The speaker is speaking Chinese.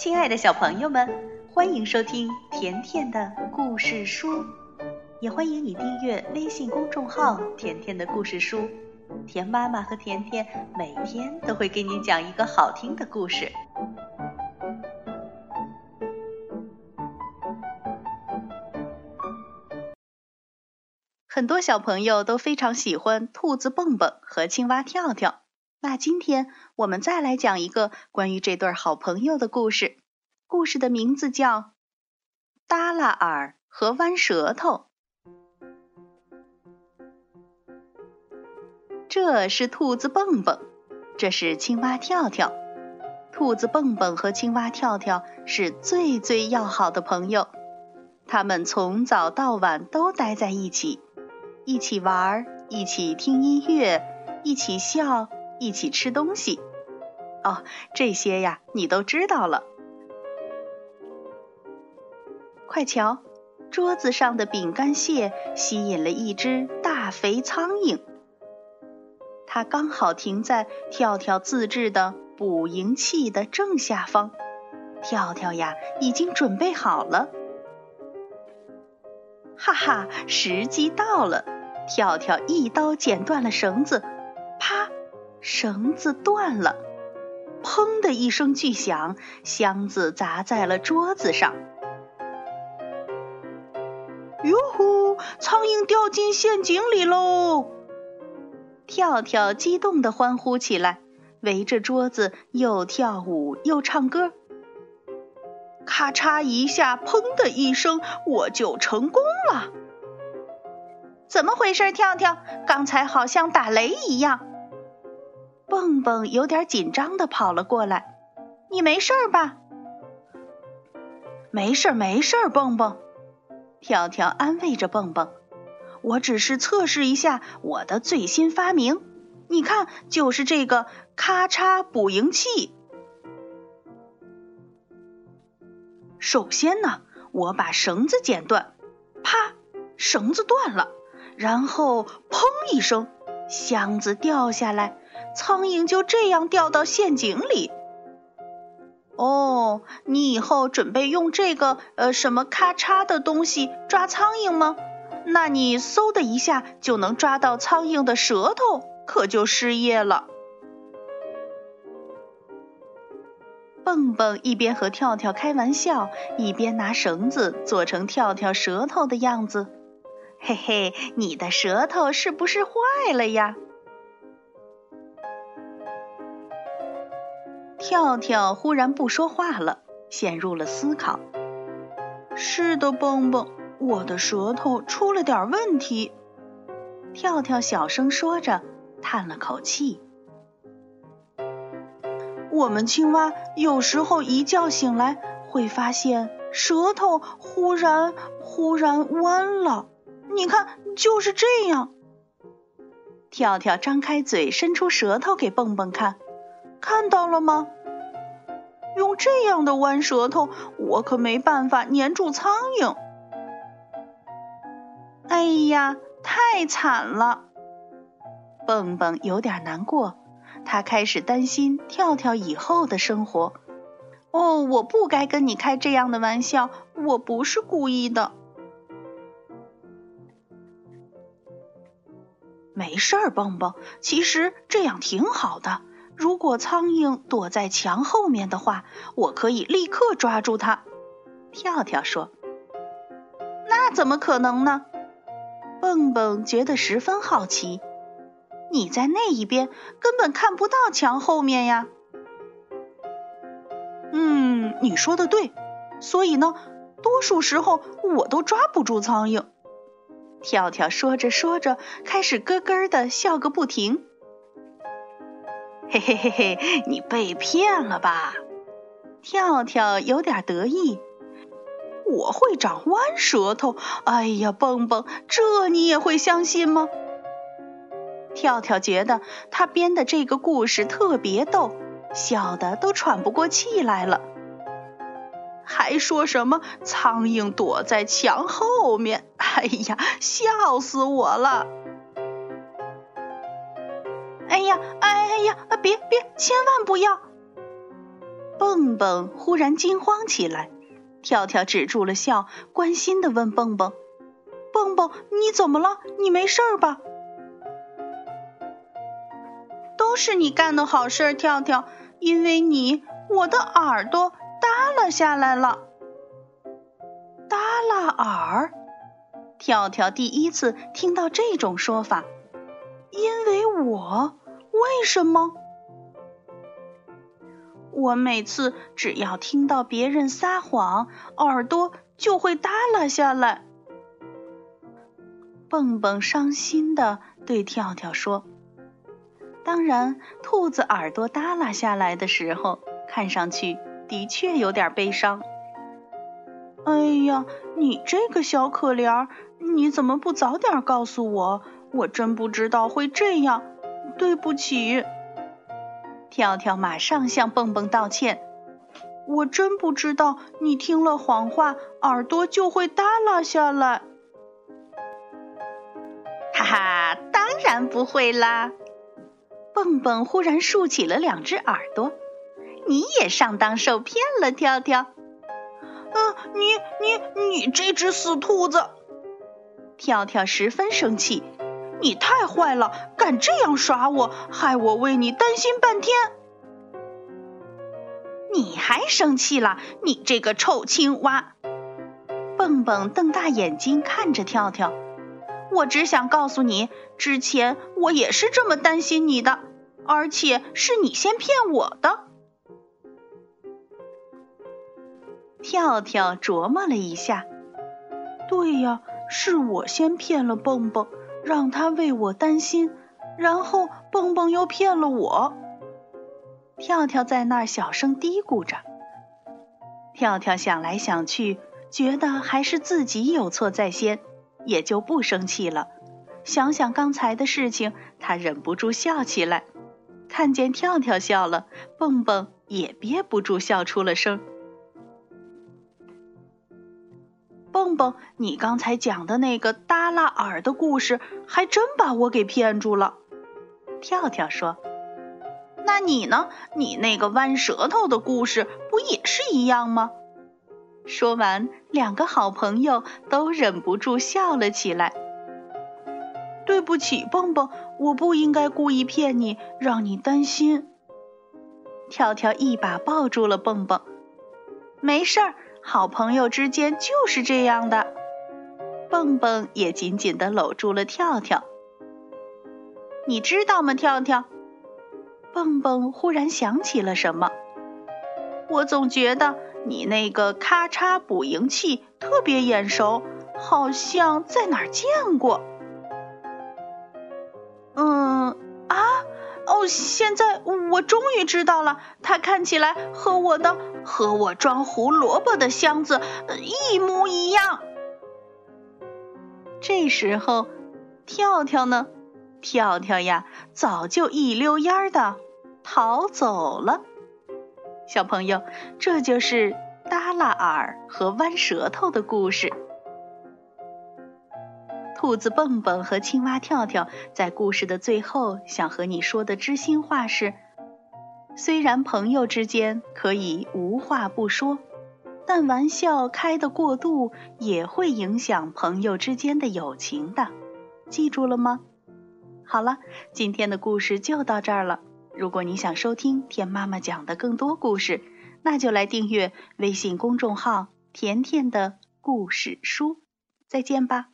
亲爱的小朋友们，欢迎收听甜甜的故事书，也欢迎你订阅微信公众号“甜甜的故事书”。甜妈妈和甜甜每天都会给你讲一个好听的故事。很多小朋友都非常喜欢兔子蹦蹦和青蛙跳跳。那今天我们再来讲一个关于这对好朋友的故事。故事的名字叫《耷拉耳和弯舌头》。这是兔子蹦蹦，这是青蛙跳跳。兔子蹦蹦和青蛙跳跳是最最要好的朋友，他们从早到晚都待在一起，一起玩，一起听音乐，一起笑。一起吃东西，哦，这些呀，你都知道了。快瞧，桌子上的饼干屑吸引了一只大肥苍蝇，它刚好停在跳跳自制的捕蝇器的正下方。跳跳呀，已经准备好了。哈哈，时机到了！跳跳一刀剪断了绳子，绳子断了，砰的一声巨响，箱子砸在了桌子上。哟呼！苍蝇掉进陷阱里喽！跳跳激动地欢呼起来，围着桌子又跳舞又唱歌。咔嚓一下，砰的一声，我就成功了。怎么回事？跳跳，刚才好像打雷一样。蹦蹦有点紧张的跑了过来，你没事吧？没事没事蹦蹦，跳跳安慰着蹦蹦，我只是测试一下我的最新发明，你看，就是这个咔嚓捕蝇器。首先呢，我把绳子剪断，啪，绳子断了，然后砰一声，箱子掉下来。苍蝇就这样掉到陷阱里。哦，你以后准备用这个呃什么咔嚓的东西抓苍蝇吗？那你嗖的一下就能抓到苍蝇的舌头，可就失业了。蹦蹦一边和跳跳开玩笑，一边拿绳子做成跳跳舌头的样子。嘿嘿，你的舌头是不是坏了呀？跳跳忽然不说话了，陷入了思考。是的，蹦蹦，我的舌头出了点问题。跳跳小声说着，叹了口气。我们青蛙有时候一觉醒来，会发现舌头忽然忽然弯了。你看，就是这样。跳跳张开嘴，伸出舌头给蹦蹦看。看到了吗？用这样的弯舌头，我可没办法粘住苍蝇。哎呀，太惨了！蹦蹦有点难过，他开始担心跳跳以后的生活。哦，我不该跟你开这样的玩笑，我不是故意的。没事儿，蹦蹦，其实这样挺好的。如果苍蝇躲在墙后面的话，我可以立刻抓住它。跳跳说：“那怎么可能呢？”蹦蹦觉得十分好奇。你在那一边根本看不到墙后面呀。嗯，你说的对。所以呢，多数时候我都抓不住苍蝇。跳跳说着说着，开始咯咯的笑个不停。嘿嘿嘿嘿，你被骗了吧？跳跳有点得意。我会长弯舌头。哎呀，蹦蹦，这你也会相信吗？跳跳觉得他编的这个故事特别逗，笑得都喘不过气来了。还说什么苍蝇躲在墙后面？哎呀，笑死我了！哎呀，哎呀，别别，千万不要！蹦蹦忽然惊慌起来，跳跳止住了笑，关心的问蹦蹦：“蹦蹦，你怎么了？你没事吧？”“都是你干的好事，跳跳，因为你，我的耳朵耷拉下来了。”耷拉耳，跳跳第一次听到这种说法。因为我，为什么？我每次只要听到别人撒谎，耳朵就会耷拉下来。蹦蹦伤心的对跳跳说：“当然，兔子耳朵耷拉下来的时候，看上去的确有点悲伤。”哎呀，你这个小可怜，你怎么不早点告诉我？我真不知道会这样，对不起。跳跳马上向蹦蹦道歉。我真不知道你听了谎话，耳朵就会耷拉下来。哈哈，当然不会啦！蹦蹦忽然竖起了两只耳朵。你也上当受骗了，跳跳。嗯，你你你这只死兔子！跳跳十分生气。你太坏了，敢这样耍我，害我为你担心半天。你还生气了？你这个臭青蛙！蹦蹦瞪大眼睛看着跳跳。我只想告诉你，之前我也是这么担心你的，而且是你先骗我的。跳跳琢磨了一下，对呀，是我先骗了蹦蹦。让他为我担心，然后蹦蹦又骗了我。跳跳在那儿小声嘀咕着。跳跳想来想去，觉得还是自己有错在先，也就不生气了。想想刚才的事情，他忍不住笑起来。看见跳跳笑了，蹦蹦也憋不住笑出了声。蹦蹦，你刚才讲的那个耷拉耳的故事，还真把我给骗住了。跳跳说：“那你呢？你那个弯舌头的故事，不也是一样吗？”说完，两个好朋友都忍不住笑了起来。对不起，蹦蹦，我不应该故意骗你，让你担心。跳跳一把抱住了蹦蹦，没事儿。好朋友之间就是这样的，蹦蹦也紧紧地搂住了跳跳。你知道吗，跳跳？蹦蹦忽然想起了什么。我总觉得你那个咔嚓捕蝇器特别眼熟，好像在哪儿见过。现在我终于知道了，它看起来和我的和我装胡萝卜的箱子一模一样。这时候，跳跳呢？跳跳呀，早就一溜烟的逃走了。小朋友，这就是耷拉耳和弯舌头的故事。兔子蹦蹦和青蛙跳跳在故事的最后想和你说的知心话是：虽然朋友之间可以无话不说，但玩笑开得过度也会影响朋友之间的友情的。记住了吗？好了，今天的故事就到这儿了。如果你想收听田妈妈讲的更多故事，那就来订阅微信公众号“甜甜的故事书”。再见吧。